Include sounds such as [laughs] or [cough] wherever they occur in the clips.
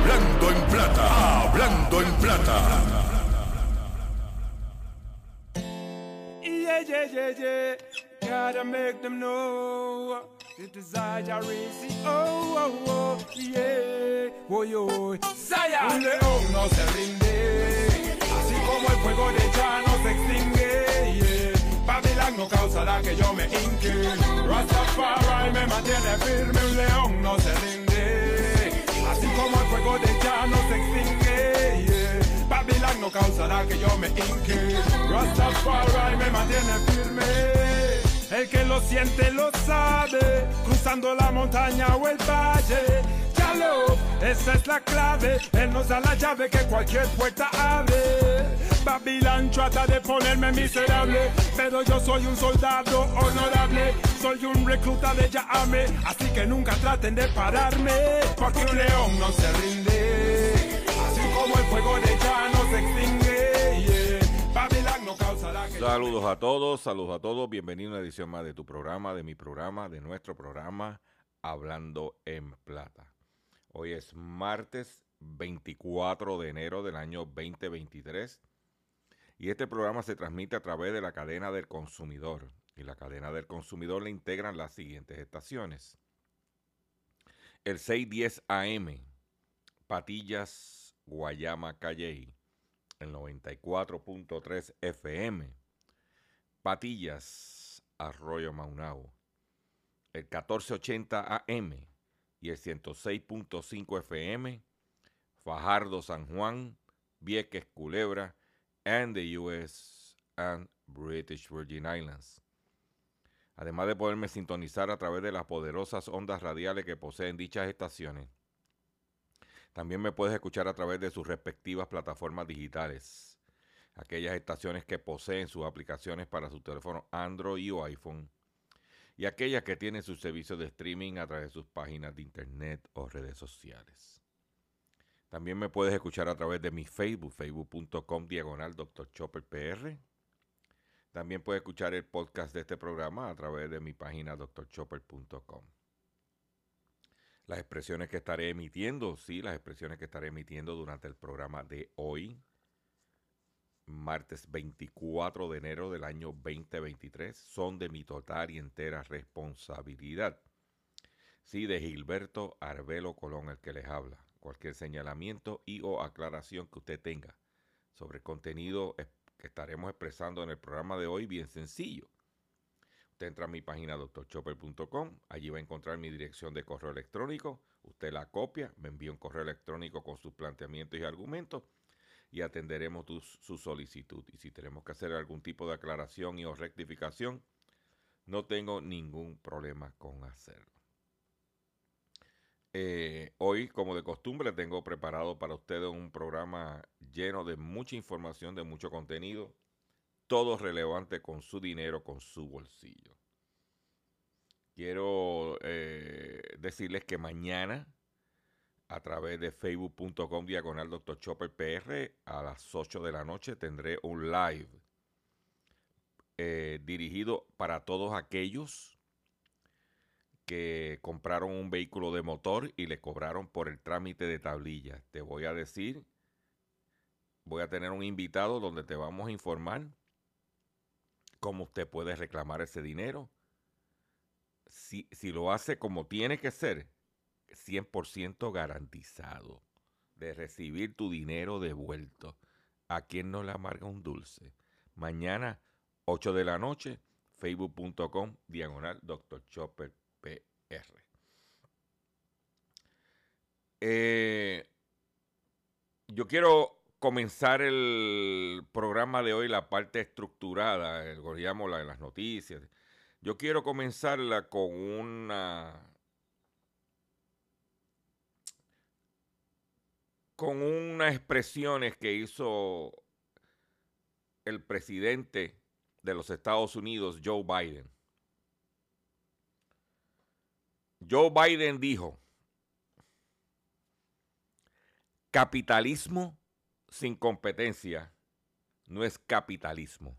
Hablando en plata, hablando en plata. Yeah, yeah, yeah, yeah. Gotta make them know the desire is oh, oh, oh, yeah. Oy, oy. Saya. Un león no se rinde, así como el fuego de ya no se extingue. Yeah. Babylon no causará que yo me hinque. Rastafari me mantiene firme, un león no se rinde, como el fuego de ya no se extingue. Yeah. Babylon no causará que yo me hinque. Rastafari me mantiene firme. El que lo siente lo sabe, cruzando la montaña o el valle. Ya lo, esa es la clave. Él nos da la llave que cualquier puerta abre. Babylon trata de ponerme miserable, pero yo soy un soldado honorable. Soy un recluta de Yahame, así que nunca traten de pararme. Porque un león no se rinde, así como el fuego de ya no se extingue. que Saludos a todos, saludos a todos. Bienvenido a una edición más de tu programa, de mi programa, de nuestro programa Hablando en Plata. Hoy es martes 24 de enero del año 2023 y este programa se transmite a través de la cadena del consumidor. Y la cadena del consumidor le integran las siguientes estaciones. El 610 AM, Patillas, Guayama, Calley, el 94.3 FM, Patillas, Arroyo Maunao, el 1480 AM y el 106.5 FM, Fajardo, San Juan, Vieques, Culebra, and the US and British Virgin Islands. Además de poderme sintonizar a través de las poderosas ondas radiales que poseen dichas estaciones, también me puedes escuchar a través de sus respectivas plataformas digitales. Aquellas estaciones que poseen sus aplicaciones para su teléfono Android o iPhone. Y aquellas que tienen sus servicios de streaming a través de sus páginas de internet o redes sociales. También me puedes escuchar a través de mi Facebook, facebook.com diagonal Dr. Chopper. También puedes escuchar el podcast de este programa a través de mi página drchopper.com. Las expresiones que estaré emitiendo, sí, las expresiones que estaré emitiendo durante el programa de hoy, martes 24 de enero del año 2023, son de mi total y entera responsabilidad. Sí, de Gilberto Arbelo Colón, el que les habla. Cualquier señalamiento y o aclaración que usted tenga sobre el contenido que estaremos expresando en el programa de hoy, bien sencillo. Usted entra a mi página drchopper.com, allí va a encontrar mi dirección de correo electrónico, usted la copia, me envía un correo electrónico con sus planteamientos y argumentos y atenderemos su solicitud. Y si tenemos que hacer algún tipo de aclaración y o rectificación, no tengo ningún problema con hacerlo. Eh, hoy, como de costumbre, tengo preparado para ustedes un programa lleno de mucha información, de mucho contenido, todo relevante con su dinero, con su bolsillo. Quiero eh, decirles que mañana, a través de facebook.com diagonal Dr. Chopper PR, a las 8 de la noche tendré un live eh, dirigido para todos aquellos que compraron un vehículo de motor y le cobraron por el trámite de tablilla. Te voy a decir, voy a tener un invitado donde te vamos a informar cómo usted puede reclamar ese dinero. Si, si lo hace como tiene que ser, 100% garantizado de recibir tu dinero devuelto. ¿A quien no le amarga un dulce? Mañana, 8 de la noche, facebook.com, diagonal Dr. Chopper PR. Eh, yo quiero comenzar el programa de hoy, la parte estructurada, el, llamo la de las noticias. Yo quiero comenzarla con una con unas expresiones que hizo el presidente de los Estados Unidos, Joe Biden. Joe Biden dijo, capitalismo sin competencia no es capitalismo,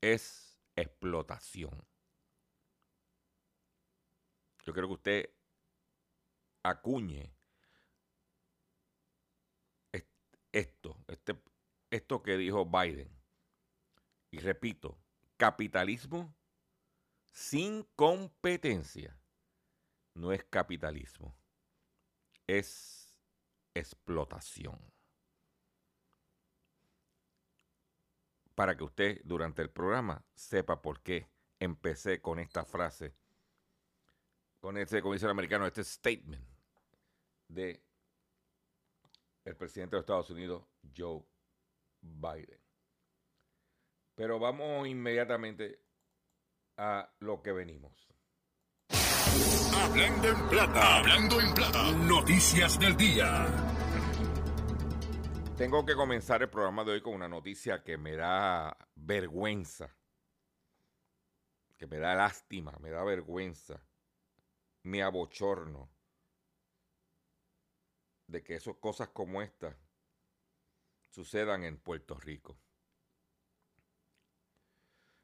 es explotación. Yo creo que usted acuñe esto, este, esto que dijo Biden. Y repito, capitalismo sin competencia no es capitalismo, es explotación. Para que usted durante el programa sepa por qué empecé con esta frase, con este, como americano, este statement de el presidente de Estados Unidos, Joe Biden. Pero vamos inmediatamente a lo que venimos. Hablando en plata, hablando en plata, noticias del día. Tengo que comenzar el programa de hoy con una noticia que me da vergüenza, que me da lástima, me da vergüenza, me abochorno de que esas cosas como esta sucedan en Puerto Rico.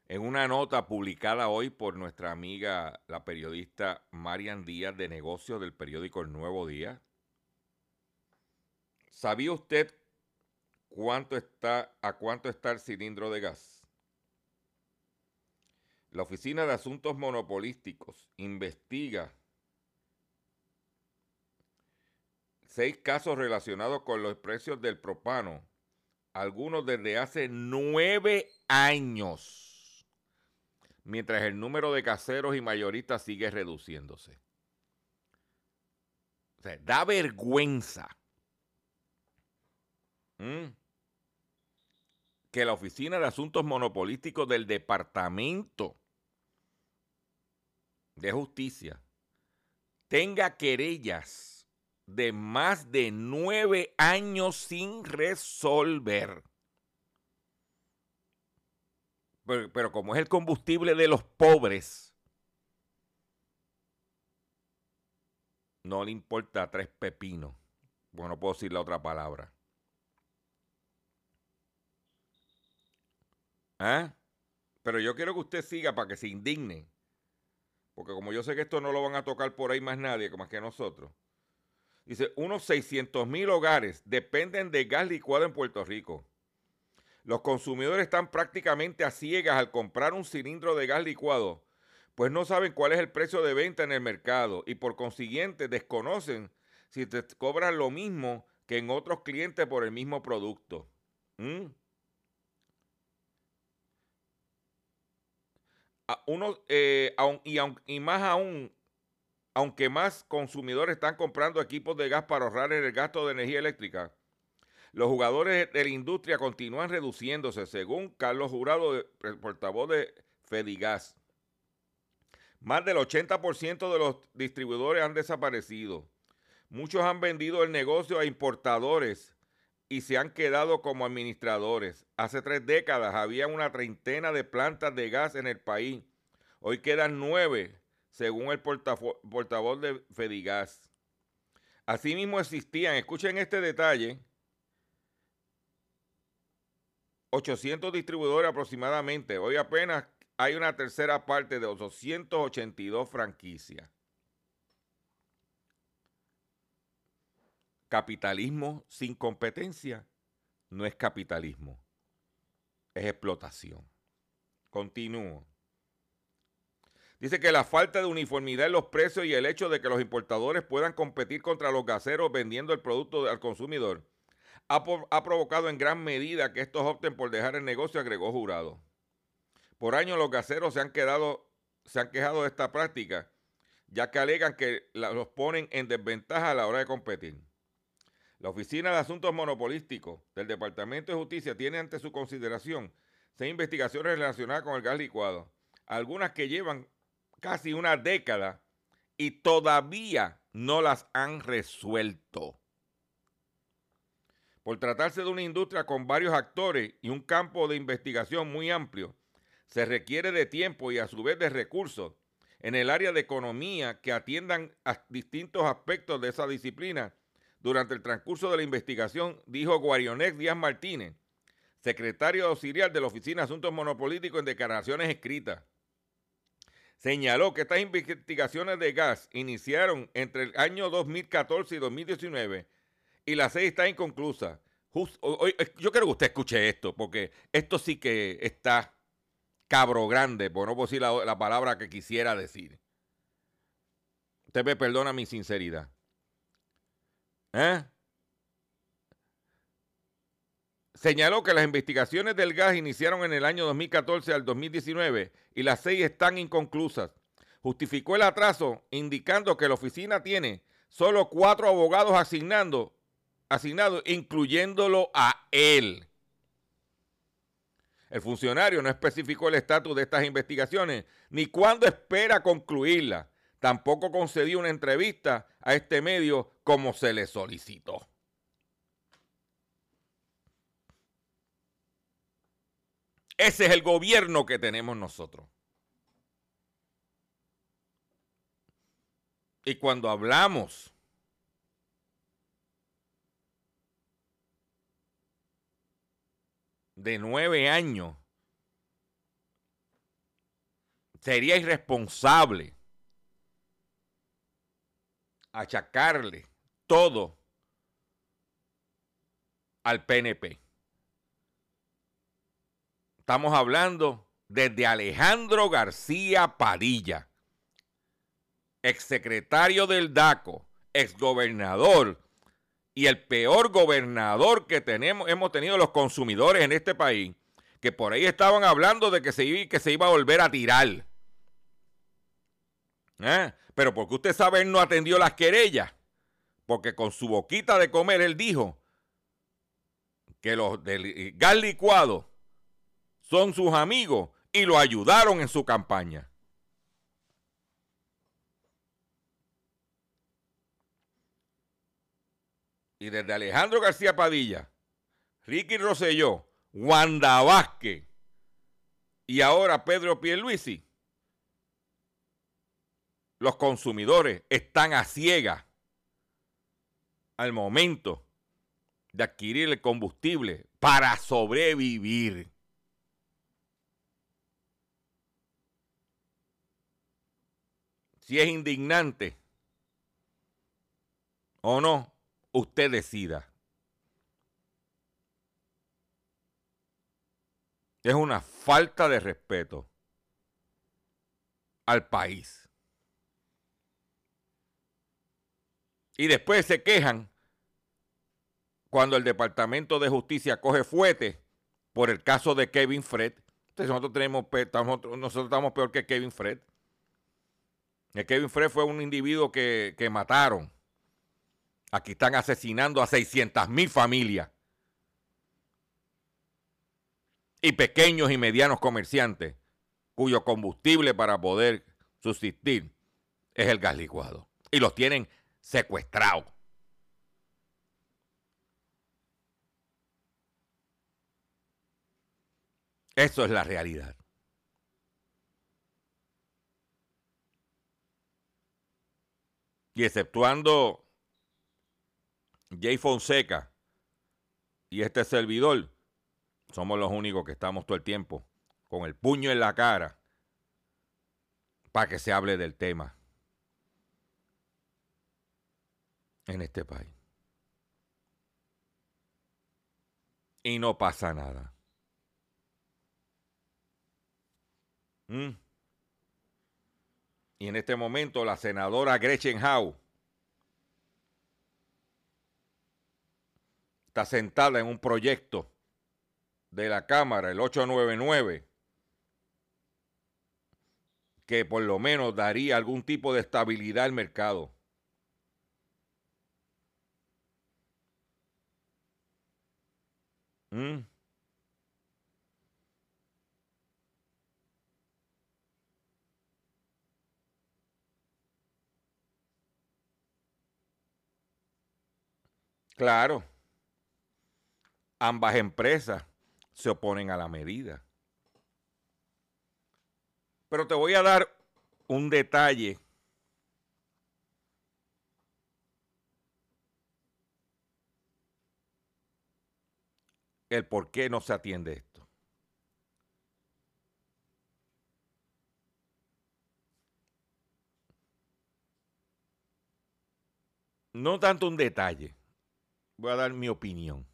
En una nota publicada hoy por nuestra amiga, la periodista Marian Díaz de negocios del periódico El Nuevo Día, ¿sabía usted cuánto está, a cuánto está el cilindro de gas? La Oficina de Asuntos Monopolísticos investiga seis casos relacionados con los precios del propano, algunos desde hace nueve años, mientras el número de caseros y mayoristas sigue reduciéndose. O sea, da vergüenza que la Oficina de Asuntos Monopolísticos del Departamento de Justicia tenga querellas de más de nueve años sin resolver. Pero, como es el combustible de los pobres, no le importa tres pepinos. Bueno, no puedo decir la otra palabra. ¿Ah? Pero yo quiero que usted siga para que se indigne. Porque como yo sé que esto no lo van a tocar por ahí más nadie, más que nosotros. Dice, unos 600 mil hogares dependen de gas licuado en Puerto Rico. Los consumidores están prácticamente a ciegas al comprar un cilindro de gas licuado, pues no saben cuál es el precio de venta en el mercado y por consiguiente desconocen si te cobran lo mismo que en otros clientes por el mismo producto. ¿Mm? uno, eh, y, y más aún, aunque más consumidores están comprando equipos de gas para ahorrar en el gasto de energía eléctrica, los jugadores de la industria continúan reduciéndose, según Carlos Jurado, portavoz de Fedigas. Más del 80% de los distribuidores han desaparecido. Muchos han vendido el negocio a importadores y se han quedado como administradores. Hace tres décadas había una treintena de plantas de gas en el país. Hoy quedan nueve según el portavoz de Fedigas. Asimismo existían, escuchen este detalle, 800 distribuidores aproximadamente. Hoy apenas hay una tercera parte de 282 franquicias. Capitalismo sin competencia no es capitalismo, es explotación. Continúo. Dice que la falta de uniformidad en los precios y el hecho de que los importadores puedan competir contra los gaseros vendiendo el producto al consumidor ha, provocado en gran medida que estos opten por dejar el negocio, agregó Jurado. Por años los gaseros se han, quejado de esta práctica, ya que alegan que los ponen en desventaja a la hora de competir. La Oficina de Asuntos Monopolísticos del Departamento de Justicia tiene ante su consideración seis investigaciones relacionadas con el gas licuado, algunas que llevan casi una década y todavía no las han resuelto. Por tratarse de una industria con varios actores y un campo de investigación muy amplio, se requiere de tiempo y a su vez de recursos en el área de economía que atiendan a distintos aspectos de esa disciplina durante el transcurso de la investigación, dijo Guarionex Díaz Martínez, secretario auxiliar de la Oficina de Asuntos Monopolíticos en declaraciones escritas. Señaló que estas investigaciones de gas iniciaron entre el año 2014 y 2019 y la seis está inconclusa. yo quiero que usted escuche esto, porque esto sí que está cabro grande, por no decir la, la palabra que quisiera decir. Usted me perdona mi sinceridad. ¿Eh? Señaló que las investigaciones del gas iniciaron en el año 2014 al 2019 y las seis están inconclusas. Justificó el atraso indicando que la oficina tiene solo cuatro abogados asignando, asignados, incluyéndolo a él. El funcionario no especificó el estatus de estas investigaciones ni cuándo espera concluirlas. Tampoco concedió una entrevista a este medio como se le solicitó. Ese es el gobierno que tenemos nosotros. Y cuando hablamos de nueve años, sería irresponsable achacarle todo al PNP. Estamos hablando desde Alejandro García Padilla, exsecretario del DACO, exgobernador y el peor gobernador que tenemos, hemos tenido los consumidores en este país, que por ahí estaban hablando de que se, iba, que se iba a volver a tirar. ¿Eh? Pero porque usted sabe, él no atendió las querellas, porque con su boquita de comer él dijo que los del gas licuado son sus amigos y lo ayudaron en su campaña. Y desde Alejandro García Padilla, Ricky Rosselló, Wanda Vázquez y ahora Pedro Pierluisi, los consumidores están a ciegas al momento de adquirir el combustible para sobrevivir. si es indignante o no, usted decida. Es una falta de respeto al país. Y después se quejan cuando el Departamento de Justicia coge fuete por el caso de Kevin Fred. Entonces nosotros, tenemos, nosotros estamos peor que Kevin Fred. Kevin Fred fue un individuo que, que mataron. Aquí están asesinando a 600 mil familias. Y pequeños y medianos comerciantes cuyo combustible para poder subsistir es el gas licuado. Y los tienen secuestrados. Eso es la realidad. Y exceptuando Jay Fonseca y este servidor, somos los únicos que estamos todo el tiempo con el puño en la cara para que se hable del tema en este país. Y no pasa nada. ¿Mm? Y en este momento la senadora Gretchen Howe está sentada en un proyecto de la Cámara, el 899, que por lo menos daría algún tipo de estabilidad al mercado. ¿Mm? Claro. Ambas empresas se oponen a la medida. Pero te voy a dar un detalle el por qué no se atiende esto. No tanto un detalle, voy a dar mi opinión.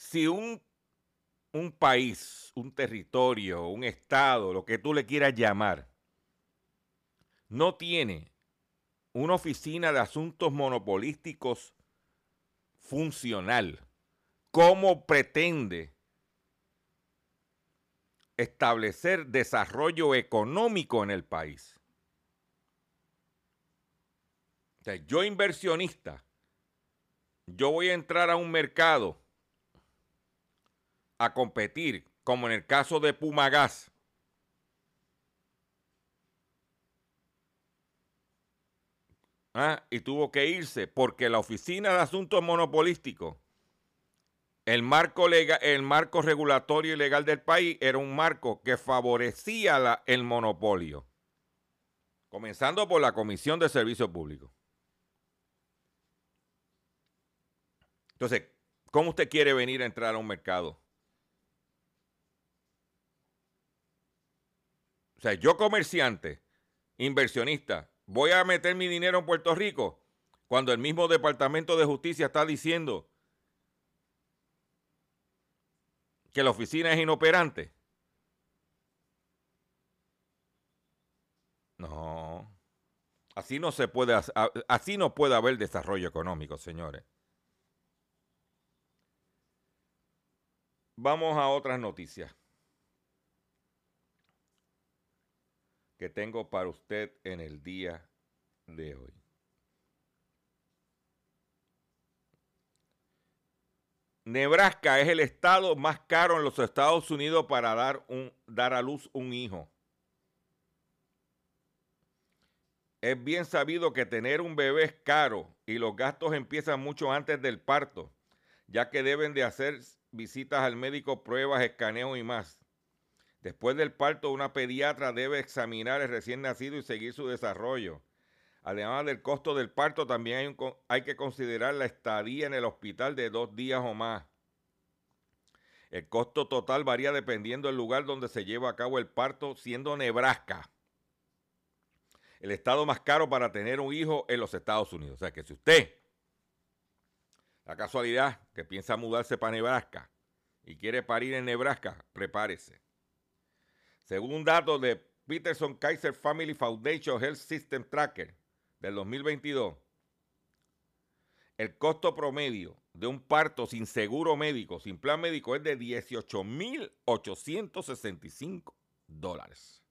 Si un, un país, un territorio, un estado, lo que tú le quieras llamar, no tiene una oficina de asuntos monopolísticos funcional, ¿Cómo pretende establecer desarrollo económico en el país? yo inversionista, yo voy a entrar a un mercado a competir, como en el caso de Pumagas. Ah, y tuvo que irse porque la Oficina de Asuntos Monopolísticos el marco, legal, el marco regulatorio y legal del país era un marco que favorecía el monopolio, comenzando por la Comisión de Servicios Públicos. Entonces, ¿cómo usted quiere venir a entrar a un mercado? O sea, yo comerciante, inversionista, voy a meter mi dinero en Puerto Rico cuando el mismo Departamento de Justicia está diciendo que la oficina es inoperante. No. Así no se puede así no puede haber desarrollo económico, señores. Vamos a otras noticias que tengo para usted en el día de hoy. Nebraska es el estado más caro en los Estados Unidos para dar, un, dar a luz un hijo. Es bien sabido que tener un bebé es caro y los gastos empiezan mucho antes del parto, ya que deben de hacer visitas al médico, pruebas, escaneo y más. Después del parto, una pediatra debe examinar el recién nacido y seguir su desarrollo. Además del costo del parto, también hay, hay, que considerar la estadía en el hospital de dos días o más. El costo total varía dependiendo del lugar donde se lleva a cabo el parto, siendo Nebraska el estado más caro para tener un hijo en los Estados Unidos. O sea que si usted, la casualidad que piensa mudarse para Nebraska y quiere parir en Nebraska, prepárese. Según un dato de Peterson Kaiser Family Foundation Health System Tracker, del 2022, el costo promedio de un parto sin seguro médico, sin plan médico, es de 18.865 dólares.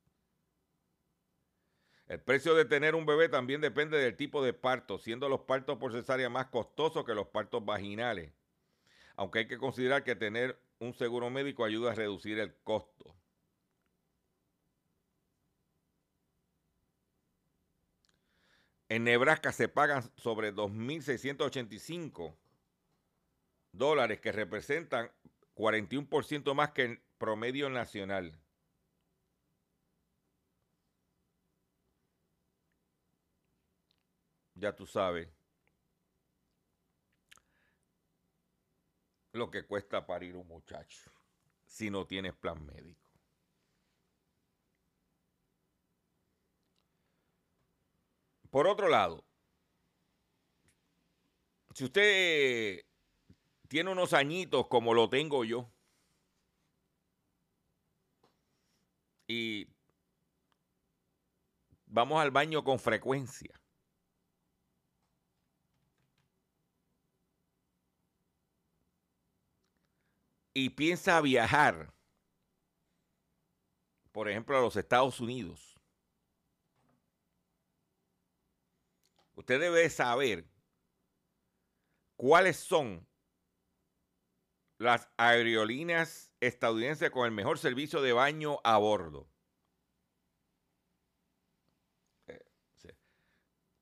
El precio de tener un bebé también depende del tipo de parto, siendo los partos por cesárea más costosos que los partos vaginales. Aunque hay que considerar que tener un seguro médico ayuda a reducir el costo. En Nebraska se pagan sobre 2.685 dólares, que representan 41% más que el promedio nacional. Ya tú sabes lo que cuesta parir un muchacho si no tienes plan médico. Por otro lado, si usted tiene unos añitos como lo tengo yo, y vamos al baño con frecuencia, y piensa viajar, por ejemplo, a los Estados Unidos, usted debe saber cuáles son las aerolíneas estadounidenses con el mejor servicio de baño a bordo. Eh,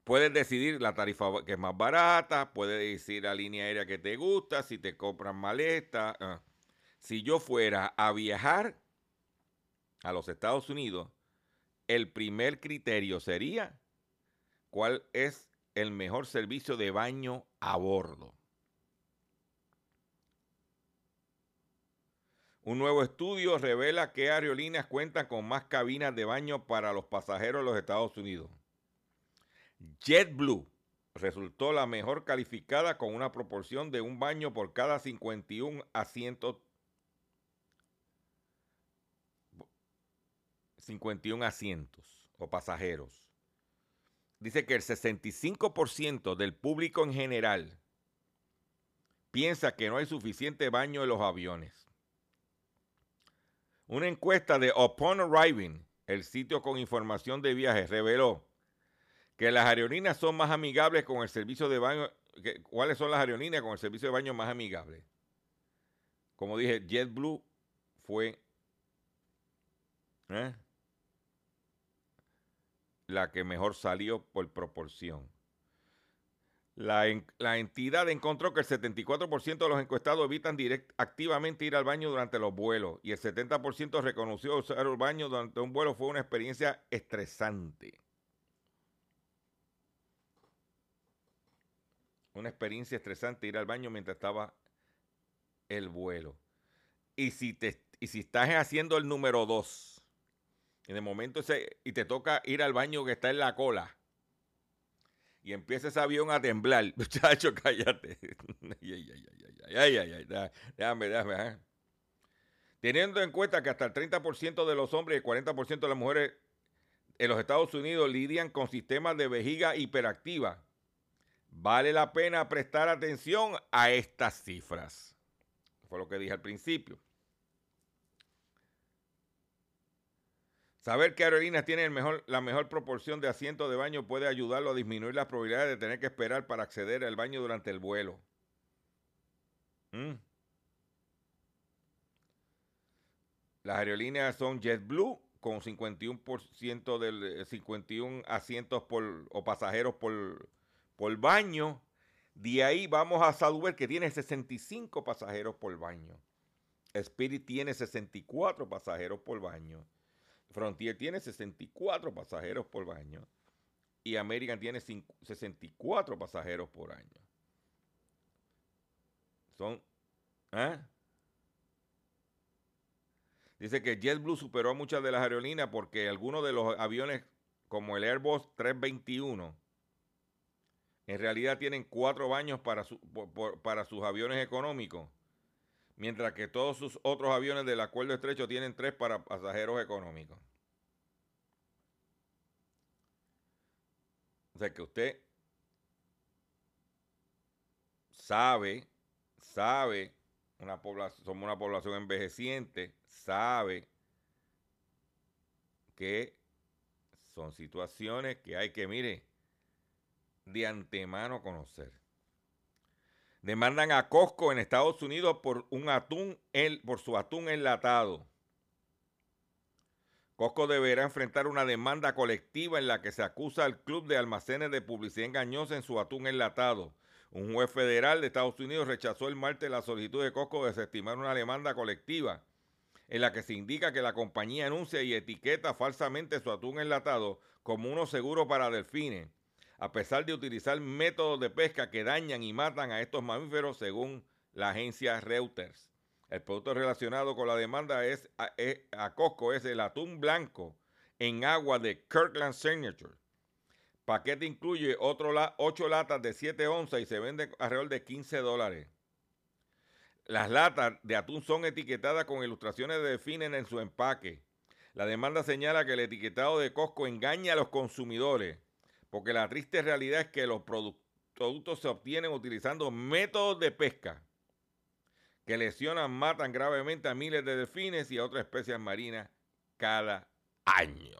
puedes decidir la tarifa que es más barata, puedes decidir la línea aérea que te gusta, si te compran maleta. ah. Si yo fuera a viajar a los Estados Unidos, el primer criterio sería cuál es el mejor servicio de baño a bordo. Un nuevo estudio revela que aerolíneas cuentan con más cabinas de baño para los pasajeros de los Estados Unidos. JetBlue resultó la mejor calificada con una proporción de un baño por cada 51 asientos 51 asientos o pasajeros. Dice que el 65% del público en general piensa que no hay suficiente baño en los aviones. Una encuesta de Upon Arriving, el sitio con información de viajes, reveló que las aerolíneas son más amigables con el servicio de baño. ¿Cuáles son las aerolíneas con el servicio de baño más amigable? Como dije, JetBlue fue ¿eh? La que mejor salió por proporción. La, la entidad encontró que el 74% de los encuestados evitan direct- activamente ir al baño durante los vuelos y el 70% reconoció usar el baño durante un vuelo fue una experiencia estresante. Una experiencia estresante ir al baño mientras estaba el vuelo. Y si, te, y si estás haciendo el número 2 y de momento se, y te toca ir al baño que está en la cola. Y empieza ese avión a temblar. [laughs] Muchacho, cállate. [laughs] ay, ay, ay, déjame, déjame. Teniendo en cuenta que hasta el 30% de los hombres y el 40% de las mujeres en los Estados Unidos lidian con sistemas de vejiga hiperactiva, vale la pena prestar atención a estas cifras. Fue lo que dije al principio. Saber que aerolíneas tienen el mejor- la mejor proporción de asientos de baño puede ayudarlo a disminuir las probabilidades de tener que esperar para acceder al baño durante el vuelo. Mm. Las aerolíneas son JetBlue con 51% del eh, 51 asientos por, o pasajeros por, por baño. De ahí vamos a Southwest que tiene 65 pasajeros por baño. Spirit tiene 64 pasajeros por baño. Frontier tiene 64 pasajeros por baño. Y American tiene cinco- 64 pasajeros por año. Son. ¿ah? Dice que JetBlue superó a muchas de las aerolíneas porque algunos de los aviones, como el Airbus 321, en realidad tienen cuatro baños para sus aviones económicos, mientras que todos sus otros aviones del acuerdo estrecho tienen tres para pasajeros económicos. O sea que usted sabe, sabe, una somos una población envejeciente, sabe que son situaciones que hay que, mire, de antemano conocer. Demandan a Costco en Estados Unidos por un atún, en- por su atún enlatado. Costco deberá enfrentar una demanda colectiva en la que se acusa al Club de Almacenes de Publicidad Engañosa en su atún enlatado. Un juez federal de Estados Unidos rechazó el martes la solicitud de Costco de desestimar una demanda colectiva en la que se indica que la compañía anuncia y etiqueta falsamente su atún enlatado como uno seguro para delfines, a pesar de utilizar métodos de pesca que dañan y matan a estos mamíferos según la agencia Reuters. El producto relacionado con la demanda es a, es- a Costco es el atún blanco en agua de Kirkland Signature. Paquete incluye otro la, 8 latas de 7 onzas y se vende alrededor de 15 dólares. Las latas de atún son etiquetadas con ilustraciones de delfines en su empaque. La demanda señala que el etiquetado de Costco engaña a los consumidores, porque la triste realidad es que los produ- productos se obtienen utilizando métodos de pesca que lesionan, matan gravemente a miles de delfines y a otras especies marinas cada año.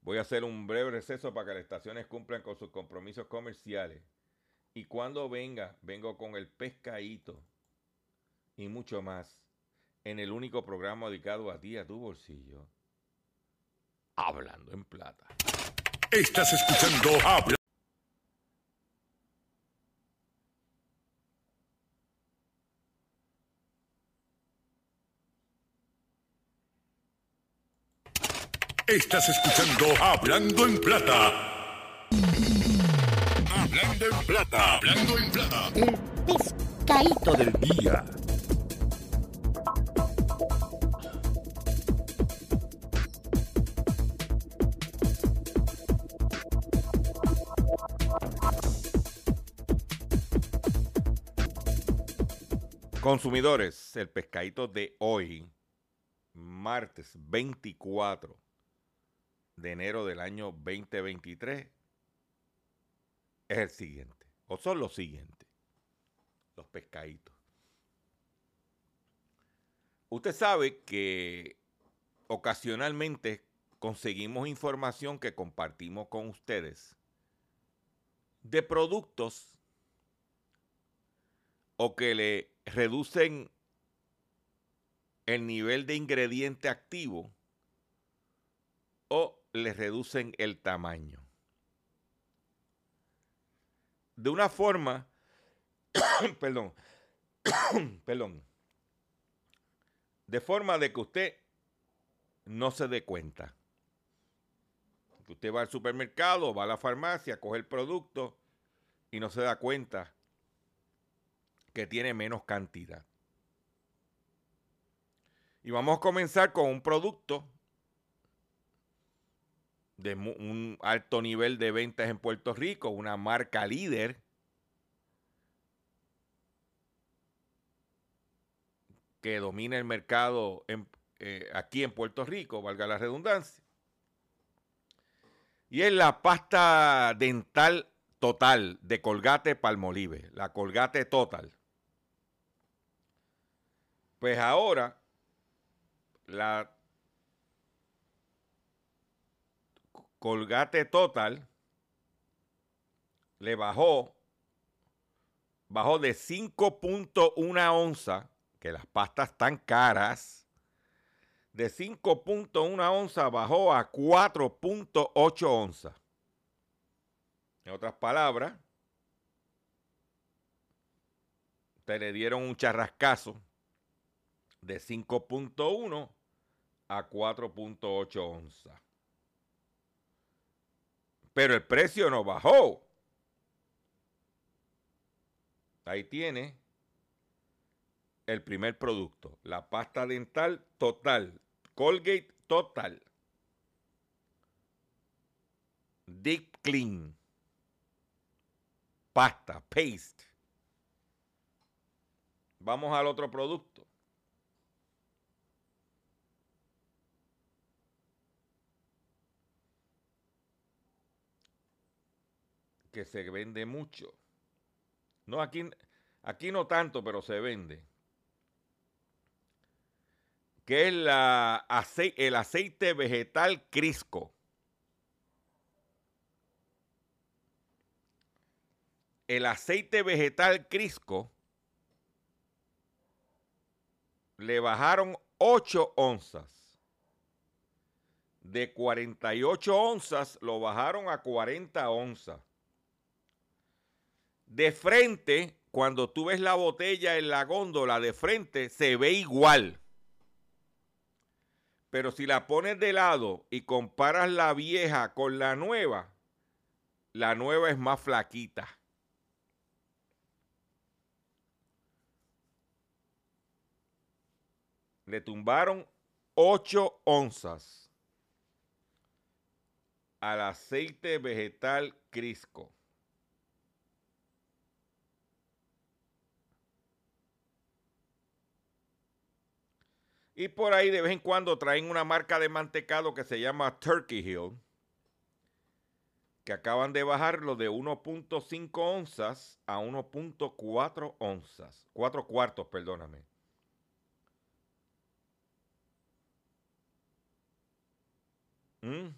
Voy a hacer un breve receso para que las estaciones cumplan con sus compromisos comerciales. Y cuando venga, vengo con el pescadito y mucho más en el único programa dedicado a ti, a tu bolsillo. Hablando en plata. Estás escuchando Habla. Estás escuchando Hablando en plata. Hablando en plata. Hablando en plata. El pescadito del día. Consumidores, el pescadito de hoy, martes 24 de enero del año 2023, es el siguiente, o son los siguientes, los pescaditos. Usted sabe que ocasionalmente conseguimos información que compartimos con ustedes de productos o que le reducen el nivel de ingrediente activo o le reducen el tamaño. De una forma, [coughs] perdón, [coughs] perdón, de forma de que usted no se dé cuenta. Que usted va al supermercado, va a la farmacia, coge el producto y no se da cuenta que tiene menos cantidad. Y vamos a comenzar con un producto de un alto nivel de ventas en Puerto Rico, una marca líder. que domina el mercado eh, aquí en Puerto Rico, valga la redundancia. Y es la pasta dental total de Colgate Palmolive, la Colgate Total. Pues ahora la Colgate Total le bajó, bajó de 5.1 onza, que las pastas están caras, de 5.1 onza bajó a 4.8 onzas. En otras palabras, te le dieron un charrascazo de 5.1 a 4.8 onzas. Pero el precio no bajó. Ahí tiene el primer producto, la pasta dental total, Colgate Total, Deep Clean, pasta, paste. Vamos al otro producto. Que se vende mucho. No, aquí, aquí no tanto, pero se vende. Que es el aceite vegetal Crisco. El aceite vegetal Crisco le bajaron 8 onzas. De 48 onzas lo bajaron a 40 onzas. De frente, cuando tú ves la botella en la góndola de frente, se ve igual. Pero si la pones de lado y comparas la vieja con la nueva, la nueva es más flaquita. Le tumbaron 8 onzas al aceite vegetal Crisco. Y por ahí de vez en cuando traen una marca de mantecado que se llama Turkey Hill, que acaban de bajarlo de 1.5 onzas a 1.4 onzas. 4 cuartos, perdóname. ¿Mm?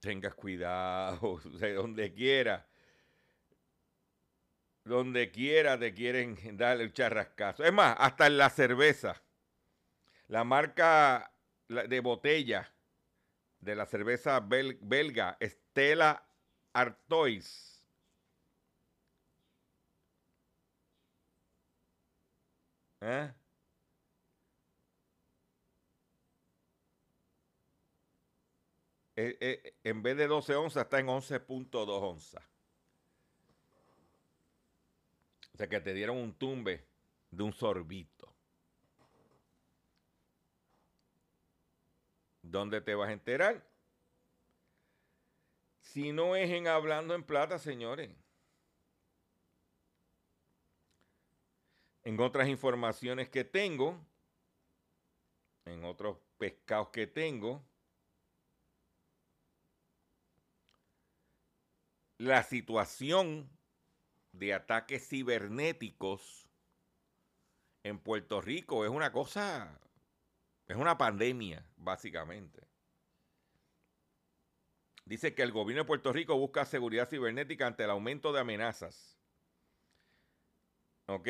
Tengas cuidado [laughs] de donde quiera donde quiera te quieren [laughs] dar el charrascazo. Es más, hasta en la cerveza. La marca de botella de la cerveza belga Stella Artois. ¿Eh? Eh, eh, en vez de 12 onzas está en 11.2 onzas. O sea que te dieron un tumbe de un sorbito. ¿Dónde te vas a enterar? Si no es en hablando en plata, señores. En otras informaciones que tengo, en otros pescados que tengo, la situación de ataques cibernéticos en Puerto Rico es una cosa, es una pandemia, básicamente. Dice que el gobierno de Puerto Rico busca seguridad cibernética ante el aumento de amenazas. ¿Ok?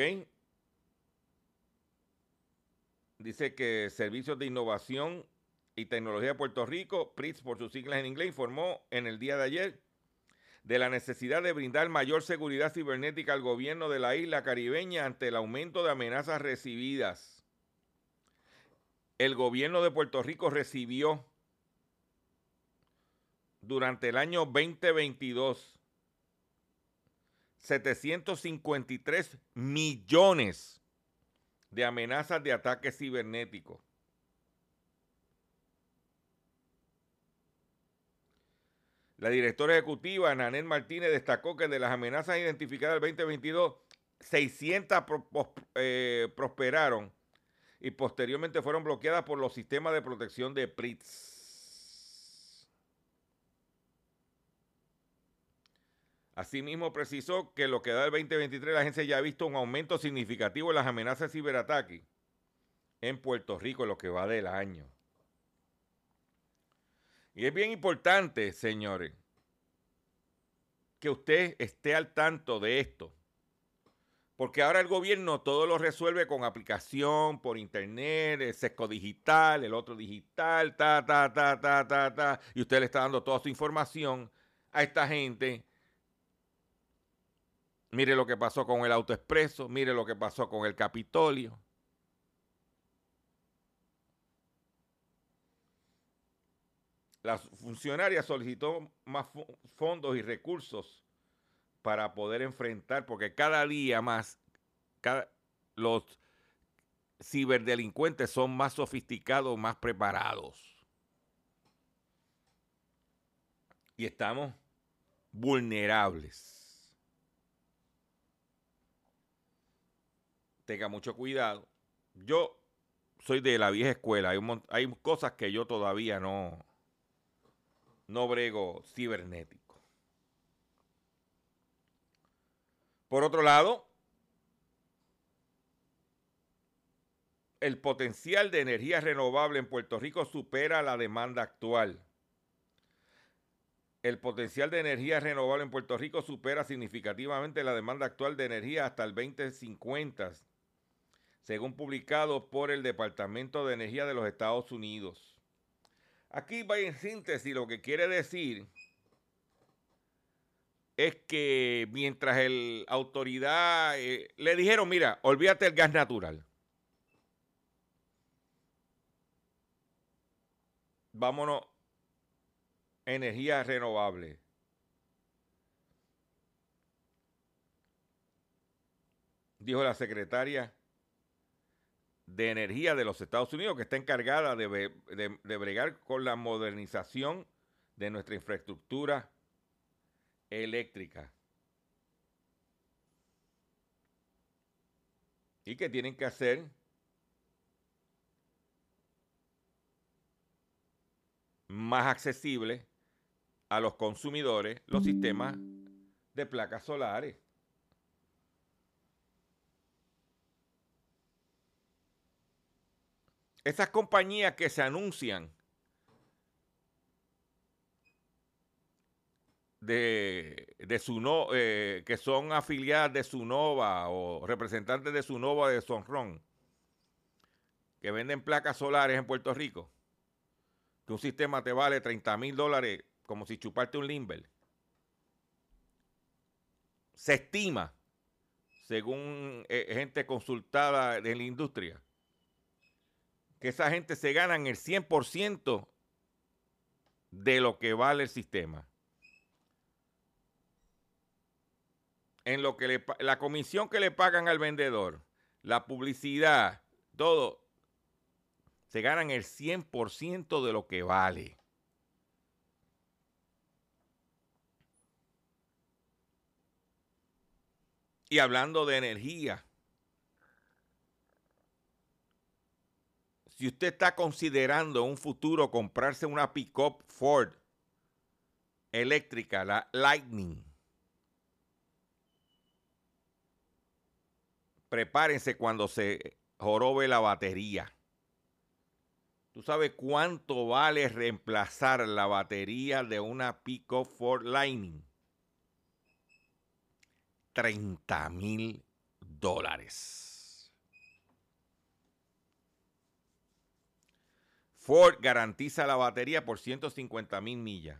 Dice que Servicios de Innovación y Tecnología de Puerto Rico, PRITS por sus siglas en inglés, informó en el día de ayer de la necesidad de brindar mayor seguridad cibernética al gobierno de la isla caribeña ante el aumento de amenazas recibidas. El gobierno de Puerto Rico recibió durante el año 2022 753 millones de amenazas de ataques cibernéticos. La directora ejecutiva, Nanel Martínez, destacó que de las amenazas identificadas del 2022, 600 eh, prosperaron y posteriormente fueron bloqueadas por los sistemas de protección de PRITS. Asimismo, precisó que lo que da del 2023 la agencia ya ha visto un aumento significativo en las amenazas de ciberataque en Puerto Rico en lo que va del año. Y es bien importante, señores, que usted esté al tanto de esto. Porque ahora el gobierno todo lo resuelve con aplicación, por internet, el sesco digital, el otro digital, ta, ta, ta, ta, ta, ta. Y usted le está dando toda su información a esta gente. Mire lo que pasó con el autoexpreso, mire lo que pasó con el Capitolio. La funcionaria solicitó más fondos y recursos para poder enfrentar, porque cada día más los ciberdelincuentes son más sofisticados, más preparados. Y estamos vulnerables. Tenga mucho cuidado. Yo soy de la vieja escuela. Hay, hay cosas que yo todavía no, no brego cibernético. Por otro lado, el potencial de energía renovable en Puerto Rico supera la demanda actual. El potencial de energía renovable en Puerto Rico supera significativamente la demanda actual de energía hasta el 2050, según publicado por el Departamento de Energía de los Estados Unidos. Aquí va en síntesis lo que quiere decir es que mientras la autoridad eh, le dijeron, mira, olvídate del gas natural. Vámonos, energía renovable. Dijo la secretaria de Energía de los Estados Unidos, que está encargada de, de, bregar con la modernización de nuestra infraestructura eléctrica. Y que tienen que hacer más accesible a los consumidores los sistemas de placas solares. Esas compañías que se anuncian de, de Suno, eh, que son afiliadas de Sunova o representantes de Sunova de Sonron, que venden placas solares en Puerto Rico, que un sistema te vale 30 mil dólares como si chuparte un Limber. Se estima, según eh, gente consultada de la industria, que esa gente se ganan el 100% de lo que vale el sistema. En lo que la comisión que le pagan al vendedor, la publicidad, todo, se ganan el 100% de lo que vale. Y hablando de energía, si usted está considerando en un futuro comprarse una pickup Ford eléctrica, la Lightning, prepárense cuando se jorobe la batería. ¿Tú sabes cuánto vale reemplazar la batería de una pickup Ford Lightning? 30 mil dólares. Ford garantiza la batería por 150 mil millas.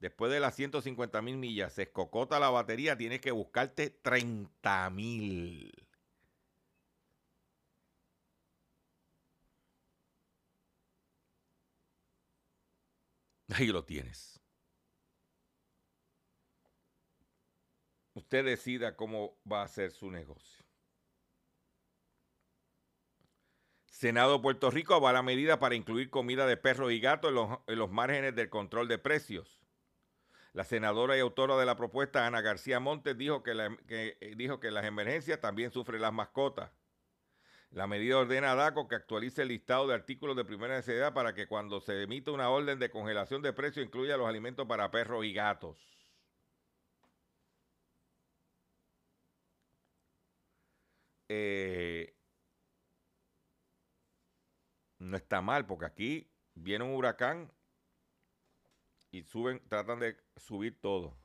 Después de las 150 mil millas, se escocota la batería, tienes que buscarte 30 mil. Ahí lo tienes. usted decida cómo va a ser su negocio. Senado de Puerto Rico avala medida para incluir comida de perros y gatos en los, márgenes del control de precios. La senadora y autora de la propuesta, Ana García Montes, dijo que, eh, dijo que las emergencias también sufren las mascotas. La medida ordena a DACO que actualice el listado de artículos de primera necesidad para que cuando se emita una orden de congelación de precios incluya los alimentos para perros y gatos. Eh, no está mal, porque aquí viene un huracán y suben, tratan de subir todo.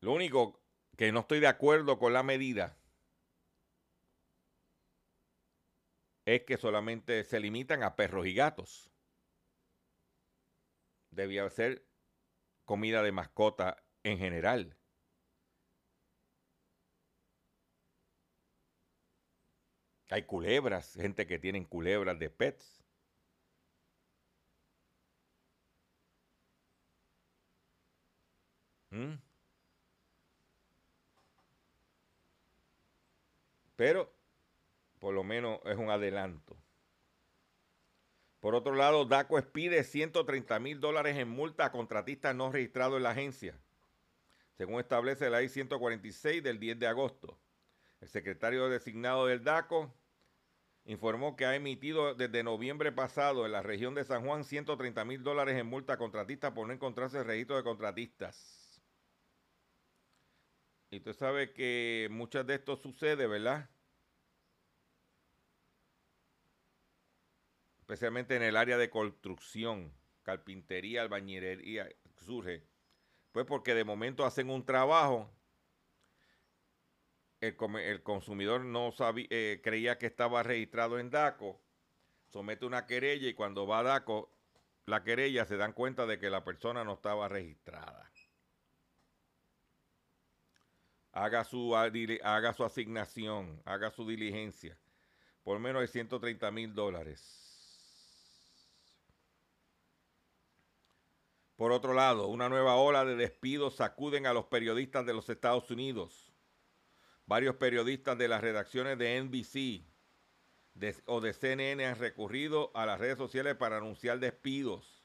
Lo único que no estoy de acuerdo con la medida es que solamente se limitan a perros y gatos. Debía ser comida de mascota en general. Hay culebras, gente que tienen culebras de pets. ¿Mm? Pero por lo menos es un adelanto. Por otro lado, DACO pide 130 mil dólares en multa a contratistas no registrados en la agencia, según establece la I-146 del 10 de agosto. El secretario designado del DACO informó que ha emitido desde noviembre pasado en la región de San Juan 130 mil dólares en multa a contratistas por no encontrarse el registro de contratistas. Y usted sabe que muchas de esto sucede, ¿verdad? Especialmente en el área de construcción, carpintería, albañilería, surge. Pues porque de momento hacen un trabajo el, consumidor no sabía, eh, creía que estaba registrado en DACO, somete una querella y cuando va a DACO, la querella se dan cuenta de que la persona no estaba registrada. Haga su, haga su asignación, haga su diligencia, por menos de 130 mil dólares. Por otro lado, una nueva ola de despidos sacuden a los periodistas de los Estados Unidos. Varios periodistas de las redacciones de NBC o de CNN han recurrido a las redes sociales para anunciar despidos.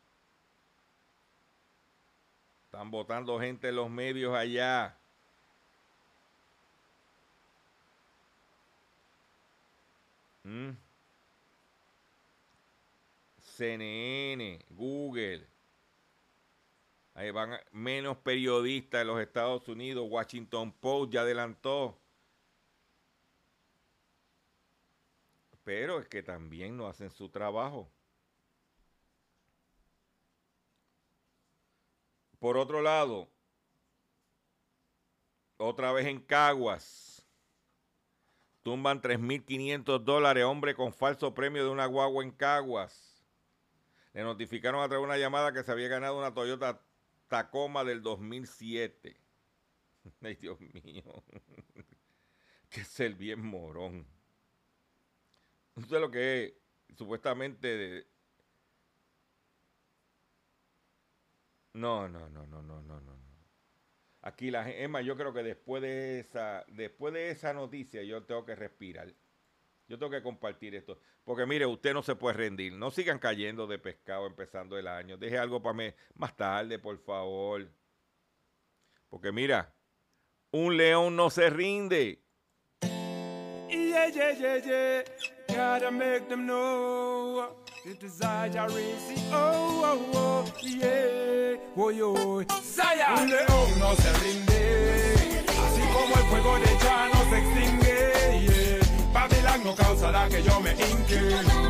Están votando gente en los medios allá. ¿Mm? CNN, Google. Ahí van menos periodistas en los Estados Unidos. Washington Post ya adelantó pero es que también no hacen su trabajo. Por otro lado, otra vez en Caguas, tumban 3.500 dólares, hombre con falso premio de una guagua en Caguas. Le notificaron a través de una llamada que se había ganado una Toyota Tacoma del 2007. [laughs] Ay, Dios mío. que es el bien morón. Usted lo que es, supuestamente No, no, no, no, no, no, no. Aquí la Emma, yo creo que después de esa, después de esa noticia, yo tengo que respirar. Yo tengo que compartir esto. Porque mire, usted no se puede rendir. No sigan cayendo de pescado empezando el año. Deje algo para mí más tarde, por favor. Porque mira, un león no se rinde. Yeah, yeah, yeah. Gotta make them know the desire I see. Oh, oh, oh, yeah. Oh, yo. Saya. Un león no se rinde. Así como el fuego de ya no se extingue. Yeah. Babylon no causará que yo me hinque.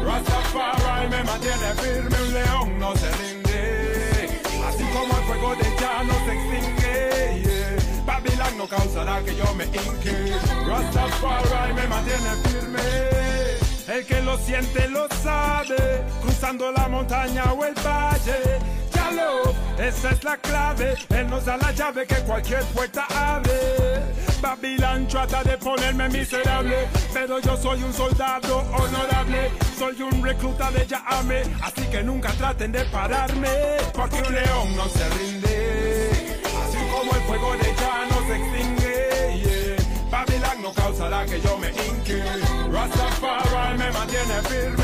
Rastafari me mantiene firme. Un león no se rinde. Así como el fuego de ya no se extingue. Yeah. Babylon no causará que yo me hinque. Rastafari me mantiene firme. El que lo siente lo sabe, cruzando la montaña o el valle. Ya lo, esa es la clave. Él nos da la llave que cualquier puerta abre. Babylon trata de ponerme miserable, pero yo soy un soldado honorable. Soy un recluta de Yahame, así que nunca traten de pararme, porque un león no se rinde. Así como el fuego de ya no se extingue. No causará que yo. Rastafari me mantiene firme,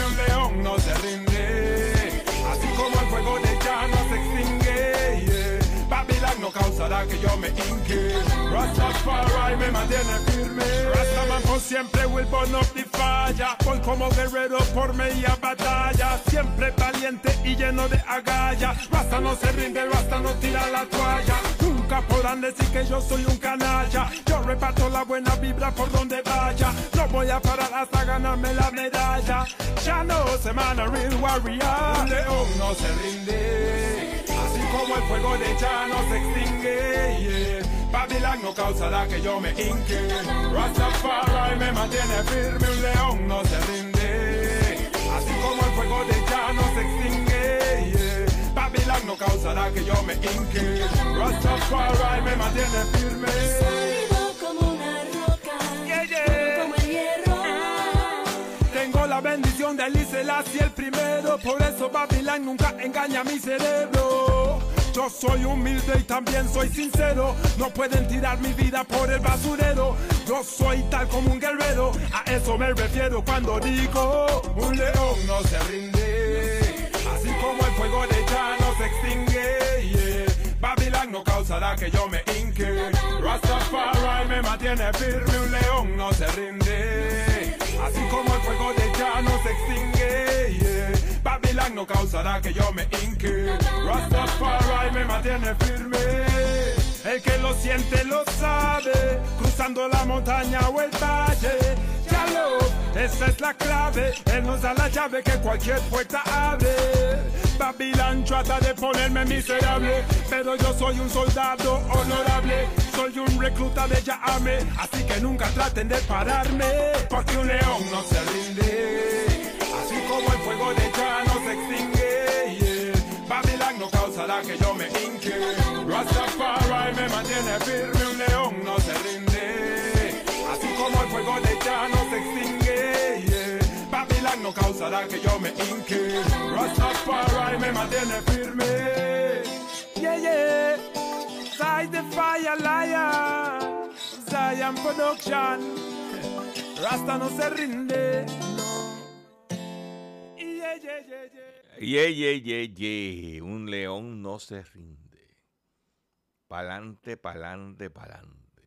Causará que yo me hinque. Rastafari me mantiene firme. Rastaman siempre will burn up the fire. Voy como guerrero por media batalla. Siempre valiente y lleno de agallas. Rasta no se rinde, Rasta no tira la toalla. Nunca podrán decir que yo soy un canalla. Yo reparto la buena vibra por donde vaya. No voy a parar hasta ganarme la medalla. Ya no se mana real warrior. Un león no se rinde. Como el fuego de ya no se extingue. Yeah. Babylon no causará que yo me hinque. Rastafari me mantiene firme. Un león no se rinde. Así como el fuego de ya no se extingue. Yeah. Babylon no causará que yo me hinque. Rastafari me mantiene firme. Bendición de y el primero, por eso Babylon nunca engaña mi cerebro. Yo soy humilde y también soy sincero. No pueden tirar mi vida por el basurero. Yo soy tal como un guerrero. A eso me refiero cuando digo: Un león no se rinde. Así como el fuego de ya no se extingue. yeah. No causará que yo me hinque. Rastafari me mantiene firme. Un león no se rinde. Babylon no causará que yo me hinque. Rastafari me mantiene firme. El que lo siente lo sabe, cruzando la montaña o el valle. Ya lo, esa es la clave. Él nos da la llave que cualquier puerta abre. Babylon trata de ponerme miserable, pero yo soy un soldado honorable. Soy un recluta de Yahame, así que nunca traten de pararme, porque un león no se rinde. Como el fuego de ya no se extingue. yeah. Babylon no causará que yo me hinque. Rastafari me mantiene firme, un león no se rinde. Así como el fuego de ya no se extingue. yeah. Babylon no causará que yo me hinque. Rastafari me mantiene firme. Yeah, yeah. Side the fire lion. Zion Production. Rasta no se rinde. Ye, ye, ye, ye. Un león no se rinde. Pa'lante, pa'lante, pa'lante.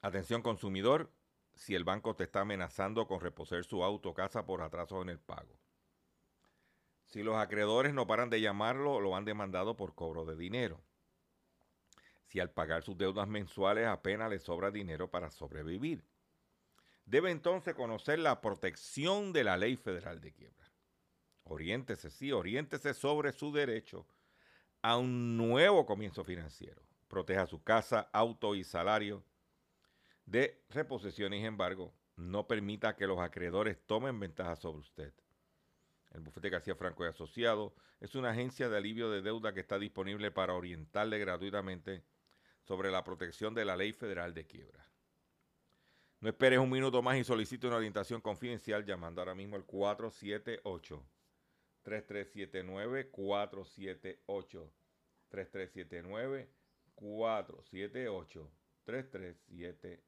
Atención consumidor, si el banco te está amenazando con reposer su auto o casa por atrasos en el pago. Si los acreedores no paran de llamarlo, lo han demandado por cobro de dinero. Si al pagar sus deudas mensuales apenas le sobra dinero para sobrevivir. Debe entonces conocer la protección de la ley federal de quiebra. Oriéntese, sí, oriéntese sobre su derecho a un nuevo comienzo financiero. Proteja su casa, auto y salario de reposiciones y embargo. No permita que los acreedores tomen ventaja sobre usted. El bufete García Franco y Asociado es una agencia de alivio de deuda que está disponible para orientarle gratuitamente sobre la protección de la ley federal de quiebra. No esperes un minuto más y solicite una orientación confidencial llamando ahora mismo al 478 3379 478 3379 478 3379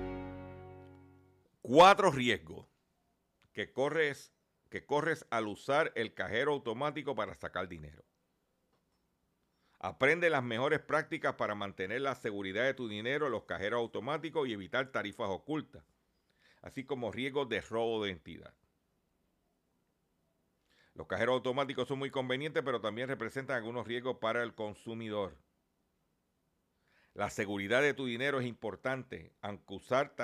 Cuatro riesgos que corres, que corres al usar el cajero automático para sacar dinero. Aprende las mejores prácticas para mantener la seguridad de tu dinero en los cajeros automáticos y evitar tarifas ocultas, así como riesgos de robo de identidad. Los cajeros automáticos son muy convenientes, pero también representan algunos riesgos para el consumidor. La seguridad de tu dinero es importante, aunque usar,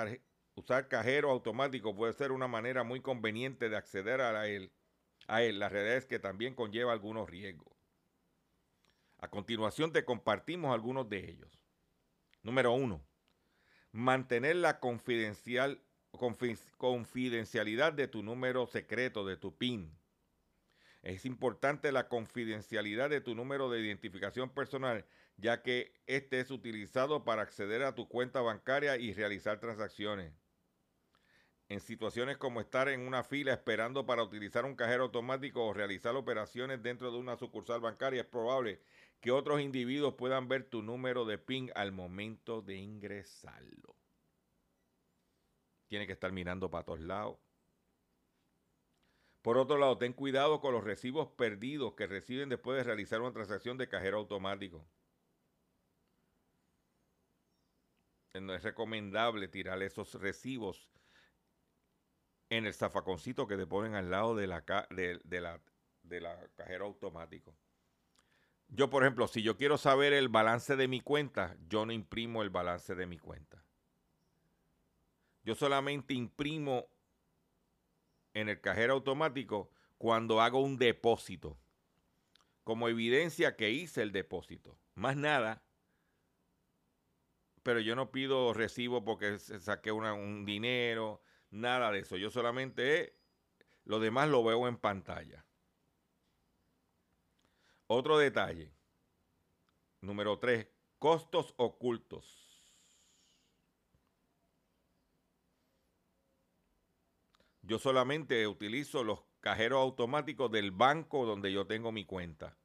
usar cajero automático puede ser una manera muy conveniente de acceder a él. A él, la realidad es que también conlleva algunos riesgos. A continuación te compartimos algunos de ellos. Número uno, mantener la confidencial, confi- confidencialidad de tu número secreto, de tu PIN. Es importante la confidencialidad de tu número de identificación personal, ya que este es utilizado para acceder a tu cuenta bancaria y realizar transacciones. En situaciones como estar en una fila esperando para utilizar un cajero automático o realizar operaciones dentro de una sucursal bancaria, es probable que otros individuos puedan ver tu número de PIN al momento de ingresarlo. Tiene que estar mirando para todos lados. Por otro lado, ten cuidado con los recibos perdidos que reciben después de realizar una transacción de cajero automático. No es recomendable tirar esos recibos en el zafaconcito que te ponen al lado de la, ca- de, de la, de la cajero automático. Yo, por ejemplo, si yo quiero saber el balance de mi cuenta, yo no imprimo el balance de mi cuenta. Yo solamente imprimo en el cajero automático cuando hago un depósito, como evidencia que hice el depósito. Más nada. Pero yo no pido recibo porque saqué un dinero, nada de eso. Yo solamente eh, lo demás lo veo en pantalla. Otro detalle. Número 3. Costos ocultos. Yo solamente utilizo los cajeros automáticos del banco donde yo tengo mi cuenta.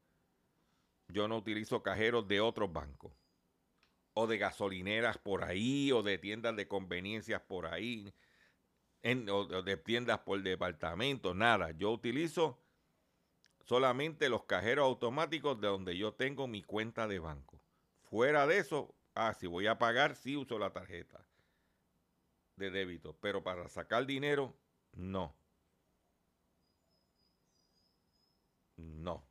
Yo no utilizo cajeros de otros bancos. O de gasolineras por ahí, o de tiendas de conveniencias por ahí, en- o de tiendas por departamento, nada. Yo utilizo solamente los cajeros automáticos de donde yo tengo mi cuenta de banco. Fuera de eso, ah, si voy a pagar, sí uso la tarjeta de débito, pero para sacar dinero, no. No.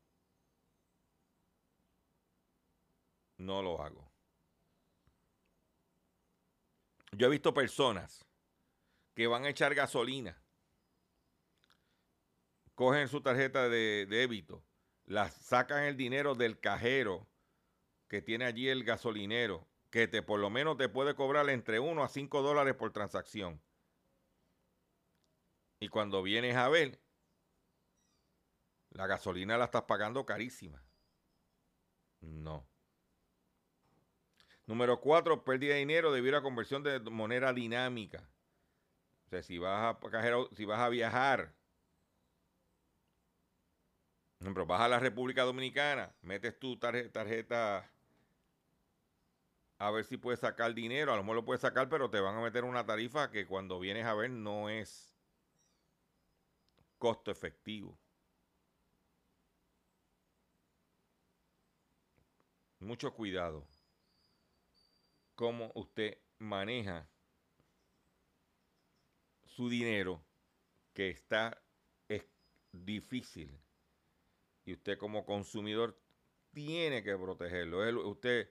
No lo hago. Yo he visto personas que van a echar gasolina cogen su tarjeta de débito, la sacan el dinero del cajero que tiene allí el gasolinero, que te por lo menos te puede cobrar entre 1 a 5 dólares por transacción. Y cuando vienes a ver, la gasolina la estás pagando carísima. No. Número 4, pérdida de dinero debido a conversión de moneda dinámica. Sea, si vas a, cajero- si vas a viajar, por ejemplo, vas a la República Dominicana, metes tu tarje- tarjeta a ver si puedes sacar dinero. A lo mejor lo puedes sacar, pero te van a meter una tarifa que cuando vienes a ver no es costo efectivo. mucho cuidado cómo usted maneja su dinero que está es difícil y usted como consumidor tiene que protegerlo. Usted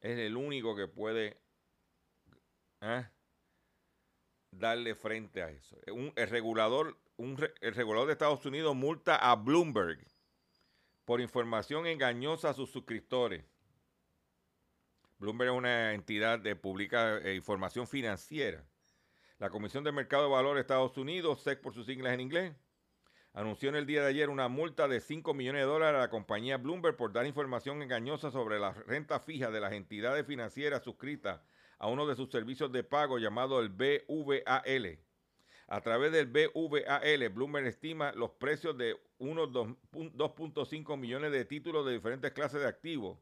es el único que puede ¿ah? darle frente a eso. Un- el regulador, un el regulador de Estados Unidos multa a Bloomberg por información engañosa a sus suscriptores. Bloomberg es una entidad de publica eh, información financiera. La Comisión de Mercado de Valores de Estados Unidos, SEC por sus siglas en inglés, anunció en el día de ayer una multa de 5 millones de dólares a la compañía Bloomberg por dar información engañosa sobre la renta fija de las entidades financieras suscritas a uno de sus servicios de pago llamado el BVAL. A través del BVAL, Bloomberg estima los precios de unos dos- pun- 2.5 millones de títulos de diferentes clases de activos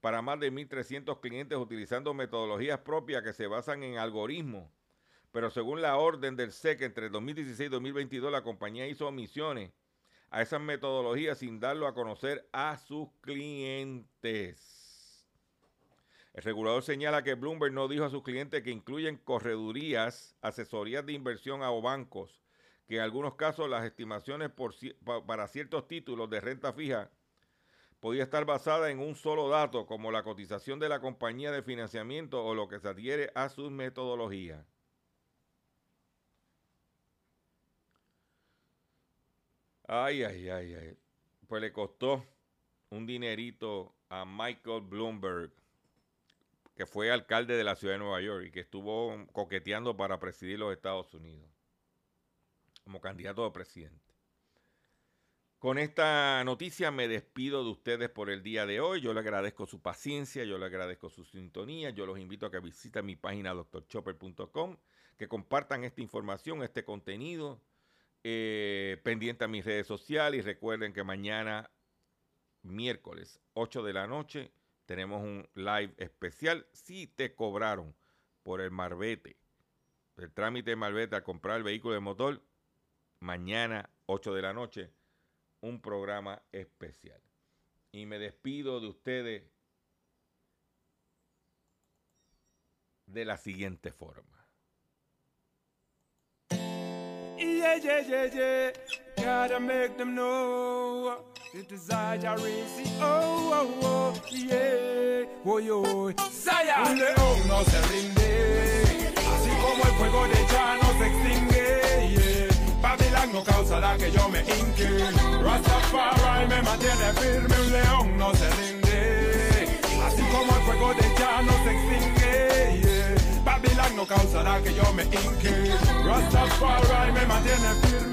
para más de 1.300 clientes utilizando metodologías propias que se basan en algoritmos. Pero según la orden del SEC, entre 2016 y 2022 la compañía hizo omisiones a esas metodologías sin darlo a conocer a sus clientes. El regulador señala que Bloomberg no dijo a sus clientes que incluyen corredurías, asesorías de inversión o bancos, que en algunos casos las estimaciones para ciertos títulos de renta fija podía estar basada en un solo dato, como la cotización de la compañía de financiamiento o lo que se adhiere a sus metodologías. Ay, ay, ay, ay. Pues le costó un dinerito a Michael Bloomberg, que fue alcalde de la ciudad de Nueva York y que estuvo coqueteando para presidir los Estados Unidos como candidato a presidente. Con esta noticia me despido de ustedes por el día de hoy. Yo le agradezco su paciencia, yo le agradezco su sintonía. Yo los invito a que visiten mi página drchopper.com, que compartan esta información, este contenido, eh, pendiente a mis redes sociales y recuerden que mañana, miércoles, 8 de la noche, tenemos un live especial. Si te cobraron por el marbete, el trámite de marbete al comprar el vehículo de motor, mañana, 8 de la noche, un programa especial. Y me despido de ustedes de la siguiente forma. Yeah, yeah, yeah, yeah. Gotta make them know it is I, Jarisi. Oh, oh, oh, yeah. Oh, yo. Saya. Un león no se rinde. Así como el fuego de ya no se extingue. Yeah. Babylon no causará que yo me hinque. Rastafari me mantiene firme. Un león no se rinde. Así como el fuego de ya no se extingue. Babylon no causará que yo me hinque. Rastafari me mantiene firme.